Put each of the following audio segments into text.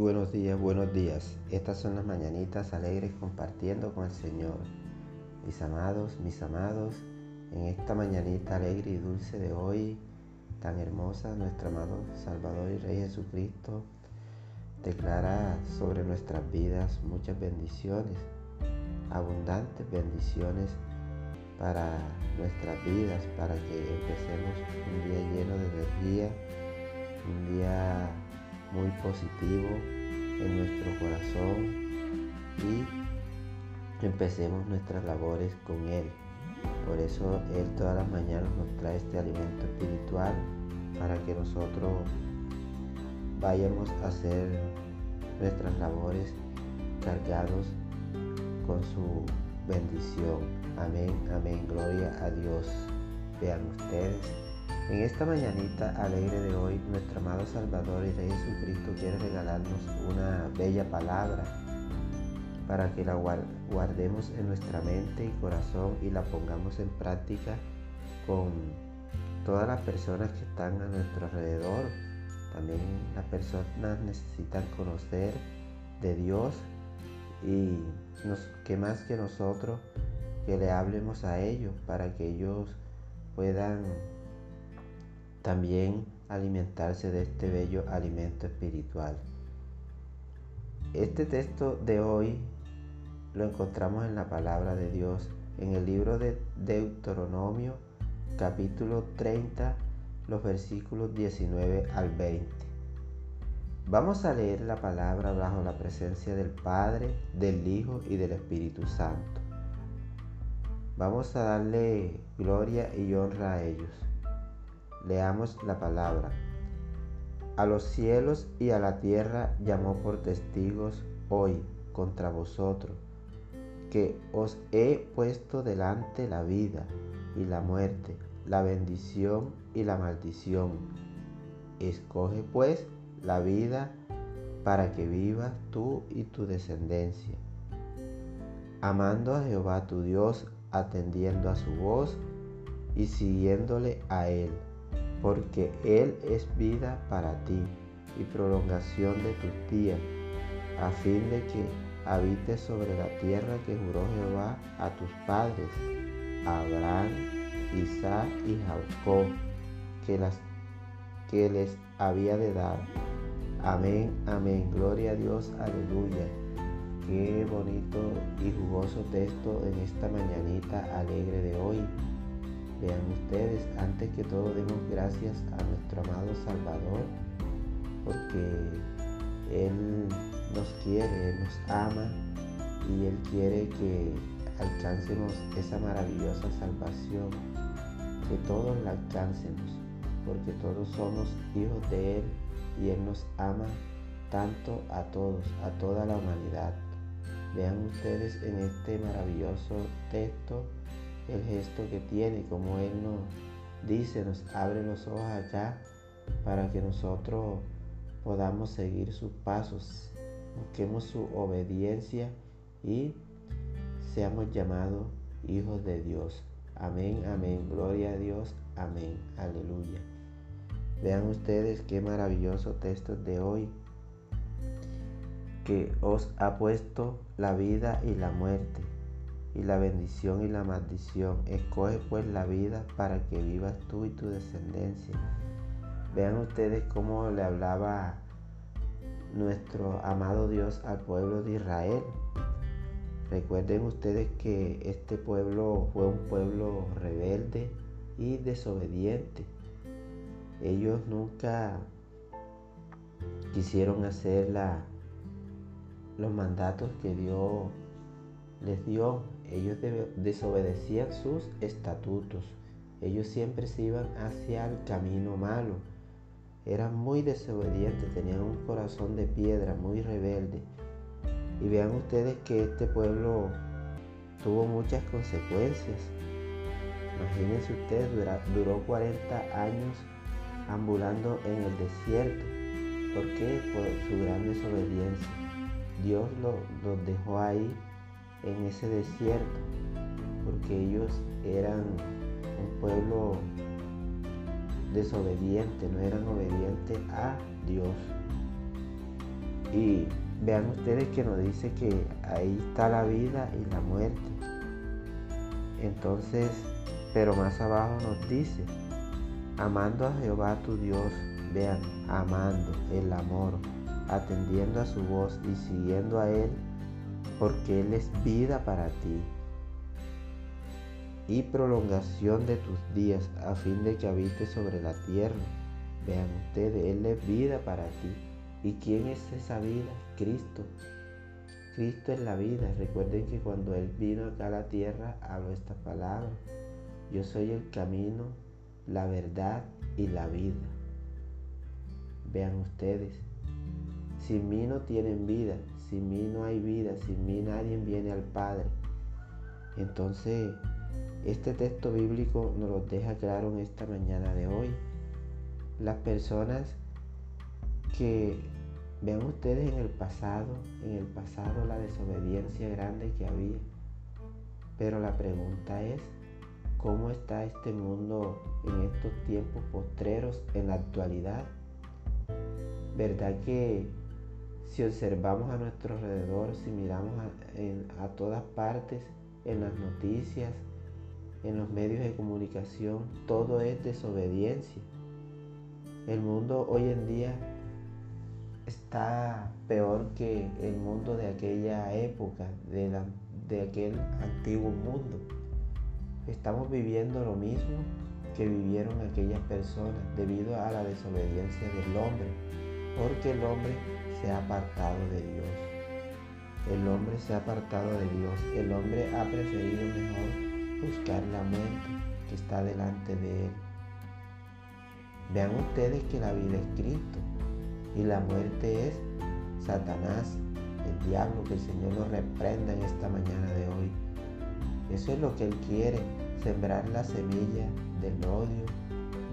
buenos días, buenos días. Estas son las mañanitas alegres compartiendo con el Señor. Mis amados, mis amados, en esta mañanita alegre y dulce de hoy, tan hermosa, nuestro amado Salvador y Rey Jesucristo declara sobre nuestras vidas muchas bendiciones, abundantes bendiciones para nuestras vidas, para que empecemos un día lleno de energía, un día muy positivo en nuestro corazón y empecemos nuestras labores con Él. Por eso Él todas las mañanas nos trae este alimento espiritual para que nosotros vayamos a hacer nuestras labores cargados con su bendición. Amén, amén, gloria a Dios. Vean ustedes en esta mañanita alegre de hoy, nuestro amado Salvador y Rey Jesucristo quiere regalarnos una bella palabra para que la guardemos en nuestra mente y corazón y la pongamos en práctica con todas las personas que están a nuestro alrededor. También las personas necesitan conocer de Dios y que más que nosotros que le hablemos a ellos para que ellos puedan también alimentarse de este bello alimento espiritual. Este texto de hoy lo encontramos en la palabra de Dios, en el libro de Deuteronomio, capítulo 30, los versículos 19 al 20. Vamos a leer la palabra bajo la presencia del Padre, del Hijo y del Espíritu Santo. Vamos a darle gloria y honra a ellos. Leamos la palabra. A los cielos y a la tierra llamó por testigos hoy contra vosotros, que os he puesto delante la vida y la muerte, la bendición y la maldición. Escoge pues la vida para que vivas tú y tu descendencia, amando a Jehová tu Dios, atendiendo a su voz y siguiéndole a él porque Él es vida para ti y prolongación de tus días, a fin de que habites sobre la tierra que juró Jehová a tus padres, Abraham, Isaac y Jacob, que, les había de dar. Amén, amén. Gloria a Dios, aleluya. Qué bonito y jugoso texto en esta mañanita alegre de hoy. Vean ustedes, antes que todo demos gracias a nuestro amado Salvador, porque Él nos quiere, Él nos ama y Él quiere que alcancemos esa maravillosa salvación, que todos la alcancemos, porque todos somos hijos de Él y Él nos ama tanto a todos, a toda la humanidad. Vean ustedes en este maravilloso texto el gesto que tiene, como Él nos dice, nos abre los ojos acá para que nosotros podamos seguir sus pasos, busquemos su obediencia y seamos llamados hijos de Dios. Amén, amén, gloria a Dios, amén, aleluya. Vean ustedes qué maravilloso texto de hoy que os ha puesto la vida y la muerte y la bendición y la maldición. Escoge pues la vida para que vivas tú y tu descendencia. Vean ustedes cómo le hablaba nuestro amado Dios al pueblo de Israel. Recuerden ustedes que este pueblo fue un pueblo rebelde y desobediente. Ellos nunca quisieron hacer los mandatos que Dios les dio ellos desobedecían sus estatutos. Ellos siempre se iban hacia el camino malo. Eran muy desobedientes, tenían un corazón de piedra, muy rebelde. Y vean ustedes que este pueblo tuvo muchas consecuencias. Imagínense ustedes, duró 40 años ambulando en el desierto. ¿Por qué? Por su gran desobediencia. Dios los dejó ahí en ese desierto, porque ellos eran un pueblo desobediente, no eran obedientes a Dios. Y vean ustedes que nos dice que ahí está la vida y la muerte. Entonces, pero más abajo nos dice, amando a Jehová tu Dios, vean, amando el amor, atendiendo a su voz y siguiendo a Él, porque Él es vida para ti y prolongación de tus días a fin de que habites sobre la tierra. Vean ustedes, Él es vida para ti. ¿Y quién es esa vida? Cristo. Cristo es la vida. Recuerden que cuando Él vino acá a la tierra, habló esta palabra. Yo soy el camino, la verdad y la vida. Vean ustedes, sin mí no tienen vida, sin mí no hay vida, sin mí nadie viene al Padre. Entonces, este texto bíblico nos lo deja claro en esta mañana de hoy. Las personas que vean ustedes en el pasado, en el pasado la desobediencia grande que había. Pero la pregunta es, ¿cómo está este mundo en estos tiempos postreros en la actualidad? ¿Verdad que si observamos a nuestro alrededor, si miramos a, todas partes, en las noticias, en los medios de comunicación, todo es desobediencia. El mundo hoy en día está peor que el mundo de aquella época, de aquel antiguo mundo. Estamos viviendo lo mismo que vivieron aquellas personas debido a la desobediencia del hombre, porque el hombre se ha apartado de Dios. El hombre se ha apartado de Dios. El hombre ha preferido mejor buscar la muerte que está delante de él. Vean ustedes que la vida es Cristo y la muerte es Satanás, el diablo, que el Señor lo reprenda en esta mañana de hoy. Eso es lo que Él quiere, sembrar la semilla del odio,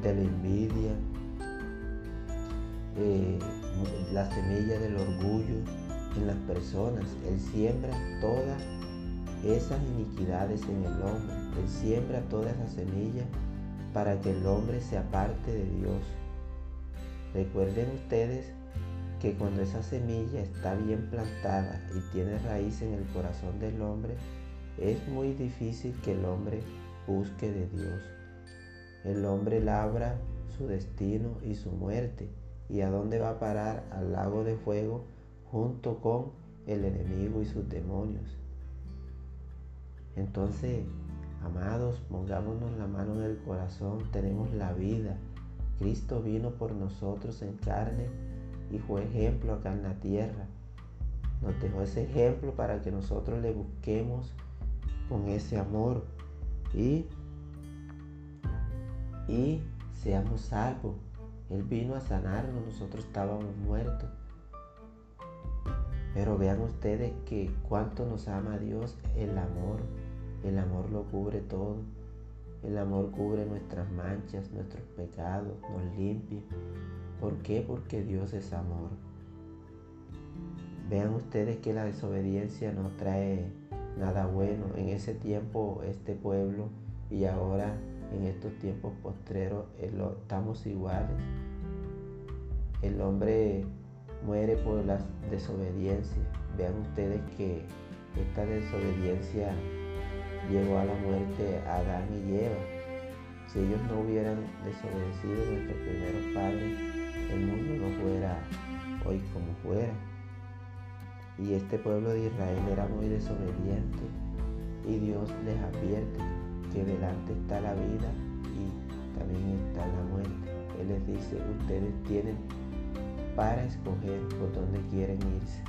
de la envidia, la semilla del orgullo en las personas. Él siembra todas esas iniquidades en el hombre. Él siembra toda esa semilla para que el hombre se aparte de Dios. Recuerden ustedes que cuando esa semilla está bien plantada y tiene raíz en el corazón del hombre, es muy difícil que el hombre busque de Dios. El hombre labra su destino y su muerte y a dónde va a parar al lago de fuego junto con el enemigo y sus demonios. Entonces, amados, pongámonos la mano en el corazón, tenemos la vida. Cristo vino por nosotros en carne y fue ejemplo acá en la tierra. Nos dejó ese ejemplo para que nosotros le busquemos con ese amor y, y seamos salvos. Él vino a sanarnos, nosotros estábamos muertos. Pero vean ustedes que cuánto nos ama Dios el amor. El amor lo cubre todo. El amor cubre nuestras manchas, nuestros pecados, nos limpia. ¿Por qué? Porque Dios es amor. Vean ustedes que la desobediencia no trae nada bueno. En ese tiempo este pueblo y ahora en estos tiempos postreros estamos iguales. El hombre muere por la desobediencia. Vean ustedes que esta desobediencia llevó a la muerte a Adán y Eva. Si ellos no hubieran desobedecido a nuestros primeros padres, el mundo no fuera hoy como fuera. Y este pueblo de Israel era muy desobediente y Dios les advierte que delante está la vida y también está la muerte. Él les dice, ustedes tienen para escoger por dónde quieren irse.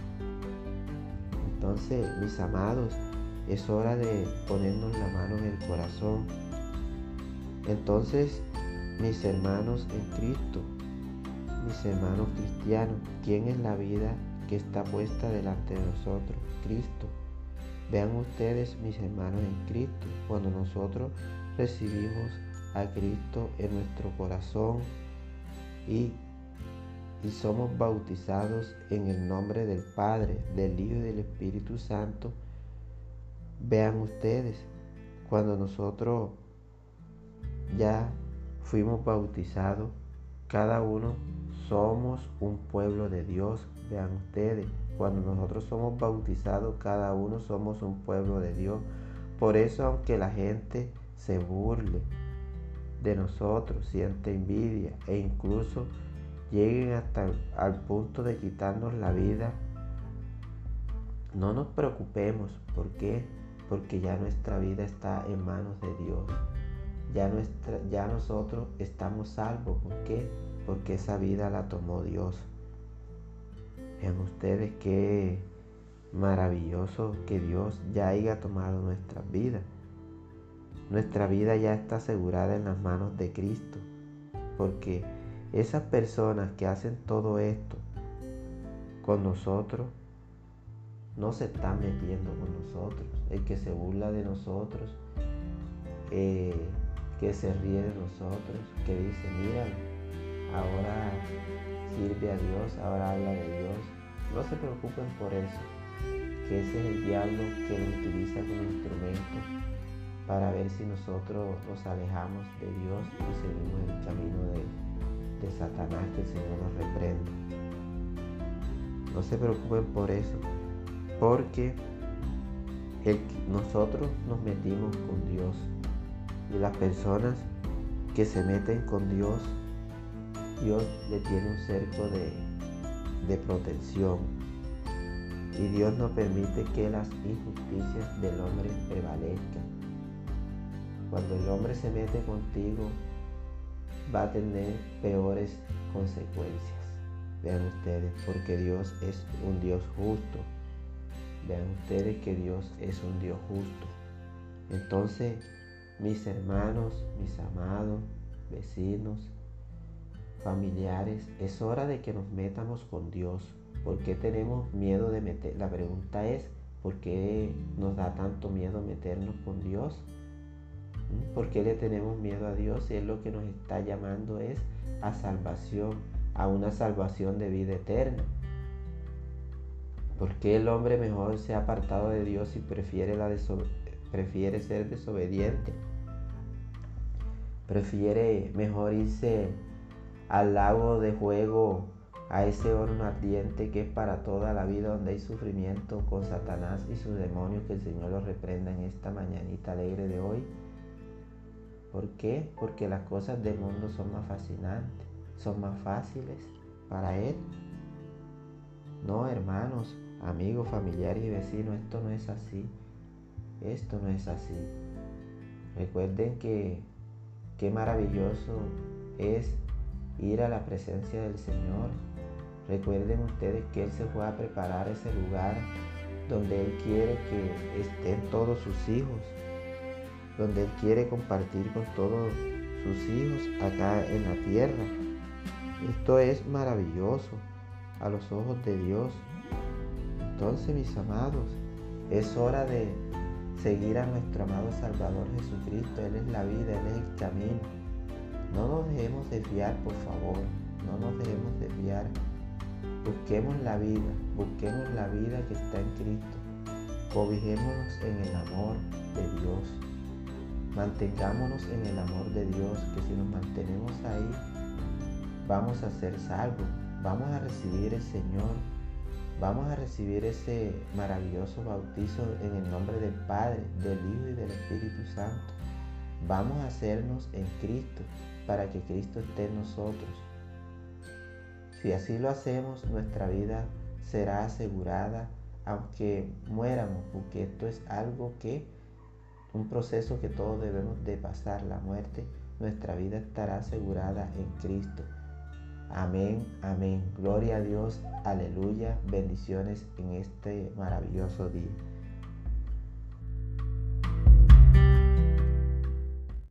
Entonces, mis amados, es hora de ponernos la mano en el corazón. Entonces, mis hermanos en Cristo, mis hermanos cristianos, ¿quién es la vida que está puesta delante de nosotros? Cristo. Vean ustedes, mis hermanos en Cristo, cuando nosotros recibimos a Cristo en nuestro corazón y, y somos bautizados en el nombre del Padre, del Hijo y del Espíritu Santo, vean ustedes, cuando nosotros ya fuimos bautizados, cada uno somos un pueblo de Dios. Vean ustedes, cuando nosotros somos bautizados, cada uno somos un pueblo de Dios. Por eso, aunque la gente se burle de nosotros, siente envidia e incluso lleguen hasta al punto de quitarnos la vida, no nos preocupemos. ¿Por qué? Porque ya nuestra vida está en manos de Dios. Ya, nuestra, ya nosotros estamos salvos. ¿Por qué? Porque esa vida la tomó Dios. Vean ustedes qué maravilloso que Dios ya haya tomado nuestras vidas. Nuestra vida ya está asegurada en las manos de Cristo. Porque esas personas que hacen todo esto con nosotros no se están metiendo con nosotros. El que se burla de nosotros, eh, que se ríe de nosotros, que dice, mira, ahora sirve a Dios, ahora habla de Dios. No se preocupen por eso, que ese es el diablo que lo utiliza como instrumento para ver si nosotros nos alejamos de Dios y seguimos el camino de, Satanás, que el Señor nos reprenda. No se preocupen por eso, porque nosotros nos metimos con Dios y las personas que se meten con Dios, Dios le tiene un cerco de, de protección y Dios no permite que las injusticias del hombre prevalezcan. Cuando el hombre se mete contigo, va a tener peores consecuencias. Vean ustedes, porque Dios es un Dios justo. Vean ustedes que Dios es un Dios justo. Entonces, mis hermanos, mis amados, vecinos, familiares, es hora de que nos metamos con Dios. ¿Por qué tenemos miedo de meter? La pregunta es, ¿por qué nos da tanto miedo meternos con Dios? ¿Mm? ¿Por qué le tenemos miedo a Dios? Él lo que nos está llamando es a salvación, a una salvación de vida eterna. ¿Por qué el hombre mejor se ha apartado de Dios y prefiere, la prefiere ser desobediente? Prefiere mejor irse al lago de juego, a ese horno ardiente que es para toda la vida donde hay sufrimiento con Satanás y sus demonios, que el Señor los reprenda en esta mañanita alegre de hoy. ¿Por qué? Porque las cosas del mundo son más fascinantes, son más fáciles para Él. No, hermanos, amigos, familiares y vecinos, esto no es así. Esto no es así. Recuerden que qué maravilloso es ir a la presencia del Señor. Recuerden ustedes que Él se fue a preparar ese lugar donde Él quiere que estén todos sus hijos, donde Él quiere compartir con todos sus hijos acá en la tierra. Esto es maravilloso a los ojos de Dios. Entonces, mis amados, es hora de seguir a nuestro amado Salvador Jesucristo. Él es la vida, Él es el camino. No nos dejemos desviar, por favor. No nos dejemos desviar. Busquemos la vida, busquemos la vida que está en Cristo. Cobijémonos en el amor de Dios. Mantengámonos en el amor de Dios, que si nos mantenemos ahí, vamos a ser salvos. Vamos a recibir el Señor Vamos a recibir ese maravilloso bautizo en el nombre del Padre, del Hijo y del Espíritu Santo. Vamos a hacernos en Cristo para que Cristo esté en nosotros. Si así lo hacemos, nuestra vida será asegurada aunque muéramos, porque esto es algo que, un proceso que todos debemos de pasar, la muerte, nuestra vida estará asegurada en Cristo. Amén, amén. Gloria a Dios, aleluya. Bendiciones en este maravilloso día.